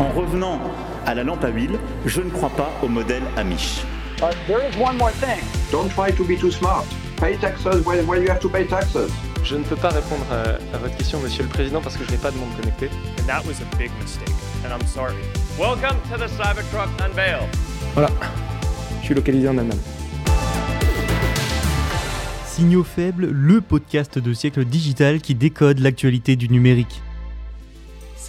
En revenant à la lampe à huile, je ne crois pas au modèle Amish. But there is one more thing. Don't try to be too smart. Pay taxes when, when you have to pay taxes. Je ne peux pas répondre à, à votre question, Monsieur le Président, parce que je n'ai pas de monde connecté. And that was a big mistake, and I'm sorry. Welcome to the Cybertruck Unveil. Voilà, je suis localisé en Allemagne. Signaux faibles, le podcast de siècle digital qui décode l'actualité du numérique.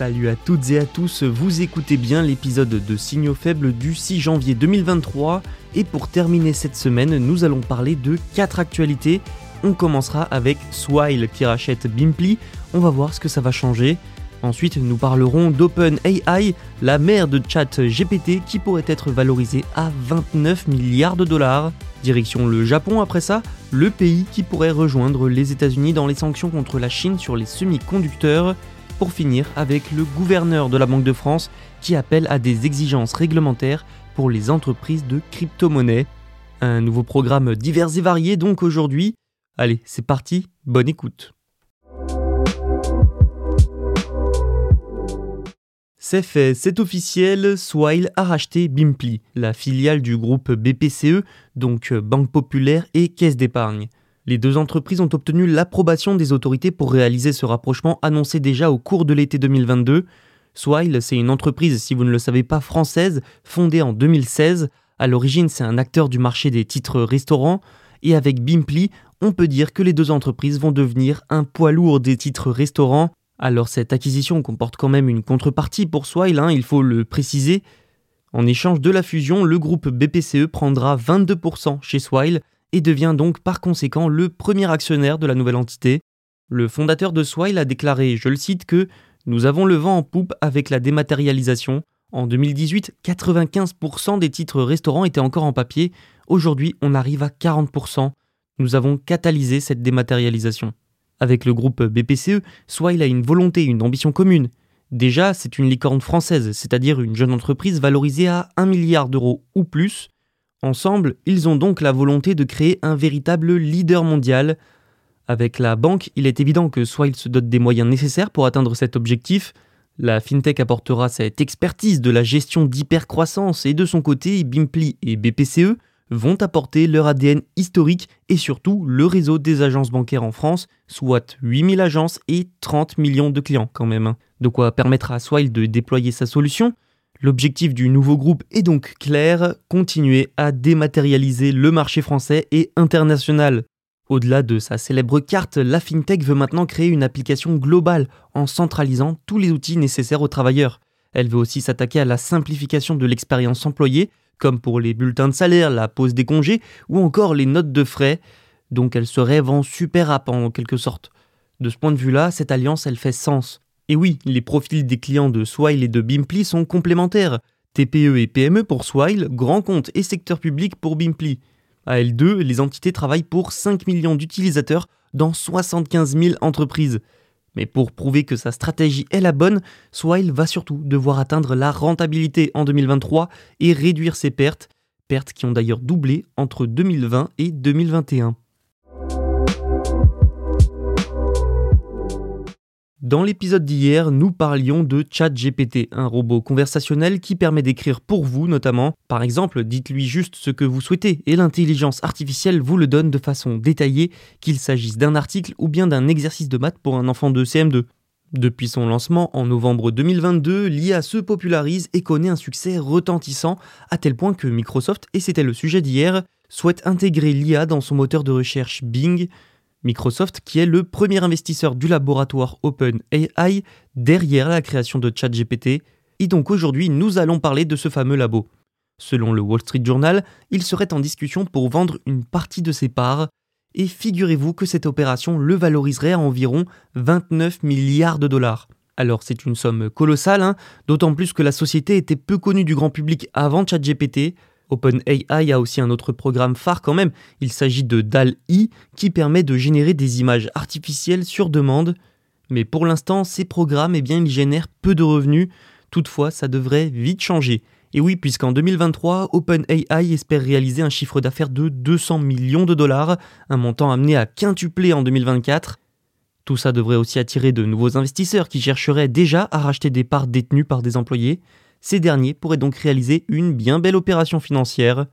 Salut à toutes et à tous, vous écoutez bien l'épisode de Signaux faibles du 6 janvier 2023 et pour terminer cette semaine, nous allons parler de 4 actualités. On commencera avec Swile qui rachète Bimply, on va voir ce que ça va changer. Ensuite, nous parlerons d'OpenAI, la mère de chat GPT qui pourrait être valorisée à 29 milliards de dollars. Direction le Japon après ça, le pays qui pourrait rejoindre les États-Unis dans les sanctions contre la Chine sur les semi-conducteurs. Pour finir avec le gouverneur de la Banque de France qui appelle à des exigences réglementaires pour les entreprises de crypto-monnaies. Un nouveau programme divers et varié donc aujourd'hui. Allez, c'est parti, bonne écoute. C'est fait, c'est officiel, Swile a racheté Bimply, la filiale du groupe BPCE, donc Banque Populaire et Caisse d'épargne. Les deux entreprises ont obtenu l'approbation des autorités pour réaliser ce rapprochement annoncé déjà au cours de l'été 2022. Swile, c'est une entreprise, si vous ne le savez pas, française, fondée en 2016. À l'origine, c'est un acteur du marché des titres restaurants. Et avec Bimply, on peut dire que les deux entreprises vont devenir un poids lourd des titres restaurants. Alors cette acquisition comporte quand même une contrepartie pour Swile, hein, il faut le préciser. En échange de la fusion, le groupe BPCE prendra 22% chez Swile et devient donc par conséquent le premier actionnaire de la nouvelle entité. Le fondateur de Swile a déclaré, je le cite, que Nous avons le vent en poupe avec la dématérialisation. En 2018, 95% des titres restaurants étaient encore en papier. Aujourd'hui, on arrive à 40%. Nous avons catalysé cette dématérialisation. Avec le groupe BPCE, Swile a une volonté, une ambition commune. Déjà, c'est une licorne française, c'est-à-dire une jeune entreprise valorisée à 1 milliard d'euros ou plus. Ensemble, ils ont donc la volonté de créer un véritable leader mondial. Avec la banque, il est évident que Swile se dote des moyens nécessaires pour atteindre cet objectif. La fintech apportera cette expertise de la gestion d'hypercroissance et de son côté, Bimply et BPCE vont apporter leur ADN historique et surtout le réseau des agences bancaires en France, soit 8000 agences et 30 millions de clients quand même. hein. De quoi permettre à Swile de déployer sa solution. L'objectif du nouveau groupe est donc clair, continuer à dématérialiser le marché français et international. Au-delà de sa célèbre carte, la FinTech veut maintenant créer une application globale en centralisant tous les outils nécessaires aux travailleurs. Elle veut aussi s'attaquer à la simplification de l'expérience employée, comme pour les bulletins de salaire, la pause des congés ou encore les notes de frais. Donc elle se rêve en super app en quelque sorte. De ce point de vue-là, cette alliance, elle fait sens. Et oui, les profils des clients de Swile et de Bimply sont complémentaires. TPE et PME pour Swile, grand compte et secteur public pour Bimply. À L2, les entités travaillent pour 5 millions d'utilisateurs dans 75 000 entreprises. Mais pour prouver que sa stratégie est la bonne, Swile va surtout devoir atteindre la rentabilité en 2023 et réduire ses pertes, pertes qui ont d'ailleurs doublé entre 2020 et 2021. Dans l'épisode d'hier, nous parlions de ChatGPT, un robot conversationnel qui permet d'écrire pour vous notamment. Par exemple, dites-lui juste ce que vous souhaitez et l'intelligence artificielle vous le donne de façon détaillée, qu'il s'agisse d'un article ou bien d'un exercice de maths pour un enfant de CM2. Depuis son lancement en novembre 2022, l'IA se popularise et connaît un succès retentissant à tel point que Microsoft, et c'était le sujet d'hier, souhaite intégrer l'IA dans son moteur de recherche Bing. Microsoft, qui est le premier investisseur du laboratoire OpenAI derrière la création de ChatGPT. Et donc aujourd'hui, nous allons parler de ce fameux labo. Selon le Wall Street Journal, il serait en discussion pour vendre une partie de ses parts. et figurez-vous que cette opération le valoriserait à environ 29 milliards de dollars. Alors c'est une somme colossale, hein, d'autant plus que la société était peu connue du grand public avant ChatGPT. OpenAI a aussi un autre programme phare quand même, il s'agit de DAL-I qui permet de générer des images artificielles sur demande. Mais pour l'instant, ces programmes, eh bien, ils génèrent peu de revenus, toutefois ça devrait vite changer. Et oui, puisqu'en 2023, OpenAI espère réaliser un chiffre d'affaires de 200 millions de dollars, un montant amené à quintupler en 2024. Tout ça devrait aussi attirer de nouveaux investisseurs qui chercheraient déjà à racheter des parts détenues par des employés. Ces derniers pourraient donc réaliser une bien belle opération financière.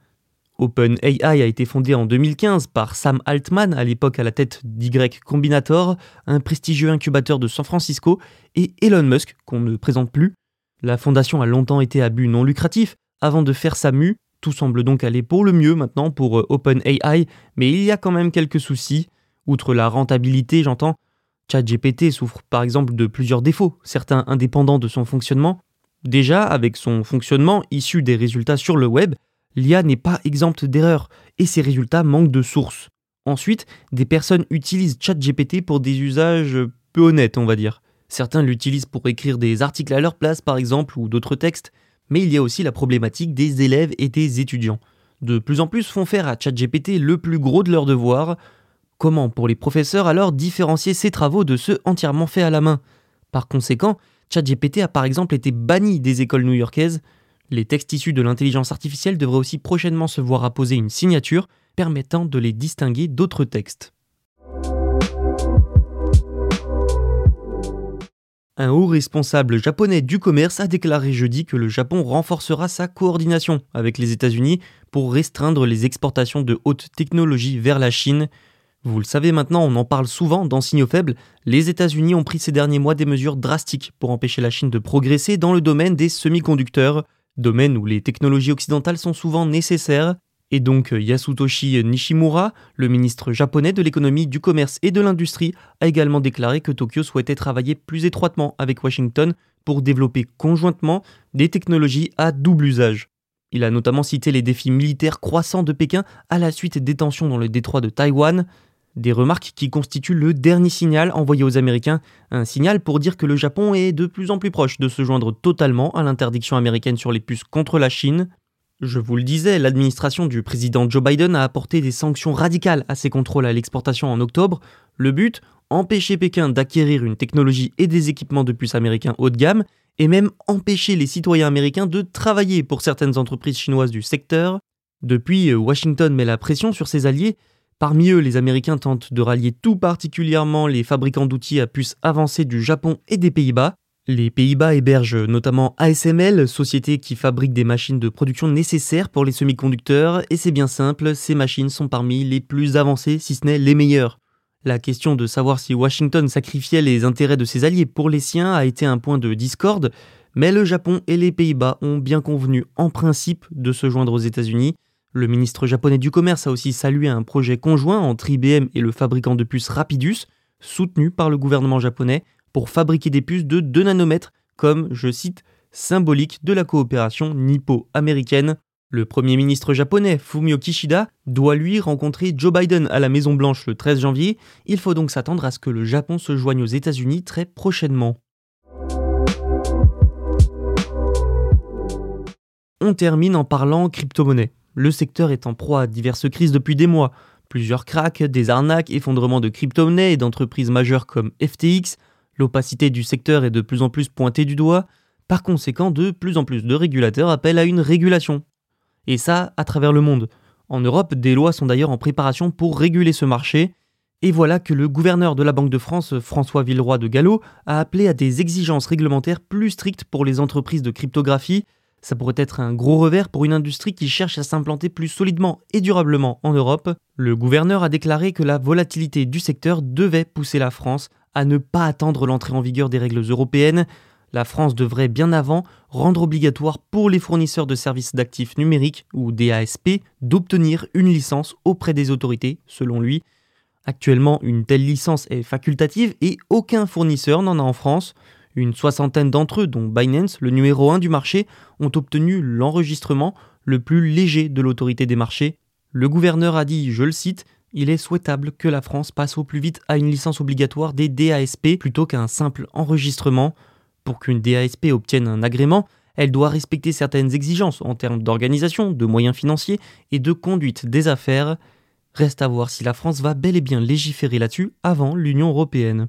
OpenAI a été fondé en 2015 par Sam Altman, à l'époque à la tête d'Y Combinator, un prestigieux incubateur de San Francisco, et Elon Musk, qu'on ne présente plus. La fondation a longtemps été à but non lucratif avant de faire sa mue. Tout semble donc aller pour le mieux maintenant pour euh, OpenAI, mais il y a quand même quelques soucis. Outre la rentabilité, j'entends, ChatGPT souffre par exemple de plusieurs défauts, certains indépendants de son fonctionnement. Déjà, avec son fonctionnement issu des résultats sur le web, l'IA n'est pas exempte d'erreurs et ses résultats manquent de sources. Ensuite, des personnes utilisent ChatGPT pour des usages peu honnêtes, on va dire. Certains l'utilisent pour écrire des articles à leur place, par exemple, ou d'autres textes, mais il y a aussi la problématique des élèves et des étudiants. De plus en plus font faire à ChatGPT le plus gros de leurs devoirs. Comment pour les professeurs alors différencier ces travaux de ceux entièrement faits à la main? Par conséquent, ChatGPT a par exemple été banni des écoles new-yorkaises. Les textes issus de l'intelligence artificielle devraient aussi prochainement se voir apposer une signature permettant de les distinguer d'autres textes. Un haut responsable japonais du commerce a déclaré jeudi que le Japon renforcera sa coordination avec les États-Unis pour restreindre les exportations de haute technologie vers la Chine. Vous le savez maintenant, on en parle souvent dans Signaux Faibles, les États-Unis ont pris ces derniers mois des mesures drastiques pour empêcher la Chine de progresser dans le domaine des semi-conducteurs, domaine où les technologies occidentales sont souvent nécessaires. Et donc Yasutoshi Nishimura, le ministre japonais de l'économie, du commerce et de l'industrie, a également déclaré que Tokyo souhaitait travailler plus étroitement avec Washington pour développer conjointement des technologies à double usage. Il a notamment cité les défis militaires croissants de Pékin à la suite des tensions dans le détroit de Taïwan, des remarques qui constituent le dernier signal envoyé aux Américains, un signal pour dire que le Japon est de plus en plus proche de se joindre totalement à l'interdiction américaine sur les puces contre la Chine. Je vous le disais, l'administration du président Joe Biden a apporté des sanctions radicales à ses contrôles à l'exportation en octobre. Le but Empêcher Pékin d'acquérir une technologie et des équipements de puces américains haut de gamme, et même empêcher les citoyens américains de travailler pour certaines entreprises chinoises du secteur. Depuis, Washington met la pression sur ses alliés. Parmi eux, les Américains tentent de rallier tout particulièrement les fabricants d'outils à puces avancées du Japon et des Pays-Bas. Les Pays-Bas hébergent notamment ASML, société qui fabrique des machines de production nécessaires pour les semi-conducteurs, et c'est bien simple, ces machines sont parmi les plus avancées, si ce n'est les meilleures. La question de savoir si Washington sacrifiait les intérêts de ses alliés pour les siens a été un point de discorde, mais le Japon et les Pays-Bas ont bien convenu en principe de se joindre aux États-Unis. Le ministre japonais du Commerce a aussi salué un projet conjoint entre IBM et le fabricant de puces Rapidus, soutenu par le gouvernement japonais, pour fabriquer des puces de 2 nanomètres, comme, je cite, symbolique de la coopération nippo-américaine. Le Premier ministre japonais Fumio Kishida doit lui rencontrer Joe Biden à la Maison Blanche le 13 janvier. Il faut donc s'attendre à ce que le Japon se joigne aux États-Unis très prochainement. On termine en parlant crypto-monnaie. Le secteur est en proie à diverses crises depuis des mois. Plusieurs cracks, des arnaques, effondrements de crypto-monnaies et d'entreprises majeures comme FTX, L'opacité du secteur est de plus en plus pointée du doigt, par conséquent de plus en plus de régulateurs appellent à une régulation. Et ça à travers le monde. En Europe, des lois sont d'ailleurs en préparation pour réguler ce marché, et voilà que le gouverneur de la Banque de France, François Villeroy de Gallo, a appelé à des exigences réglementaires plus strictes pour les entreprises de cryptographie. Ça pourrait être un gros revers pour une industrie qui cherche à s'implanter plus solidement et durablement en Europe. Le gouverneur a déclaré que la volatilité du secteur devait pousser la France à ne pas attendre l'entrée en vigueur des règles européennes. La France devrait bien avant rendre obligatoire pour les fournisseurs de services d'actifs numériques ou DASP d'obtenir une licence auprès des autorités, selon lui. Actuellement, une telle licence est facultative et aucun fournisseur n'en a en France. Une soixantaine d'entre eux, dont Binance, le numéro 1 du marché, ont obtenu l'enregistrement le plus léger de l'autorité des marchés. Le gouverneur a dit, je le cite, il est souhaitable que la France passe au plus vite à une licence obligatoire des DASP plutôt qu'à un simple enregistrement. Pour qu'une DASP obtienne un agrément, elle doit respecter certaines exigences en termes d'organisation, de moyens financiers et de conduite des affaires. Reste à voir si la France va bel et bien légiférer là-dessus avant l'Union européenne.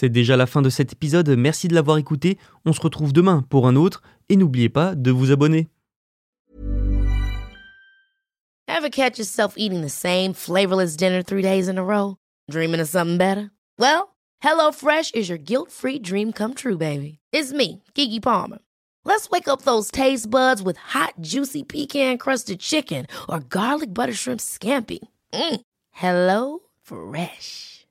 C'est déjà la fin de cet épisode, merci de l'avoir écouté, on se retrouve demain pour un autre, et n'oubliez pas de vous abonner. Ever catch yourself eating the same flavorless dinner three days in a row? Dreaming of something better? Well, HelloFresh is your guilt-free dream come true, baby. It's me, Kiki Palmer. Let's wake up those taste buds with hot, juicy pecan-crusted chicken or garlic butter shrimp scampi. Mm. Hello Fresh.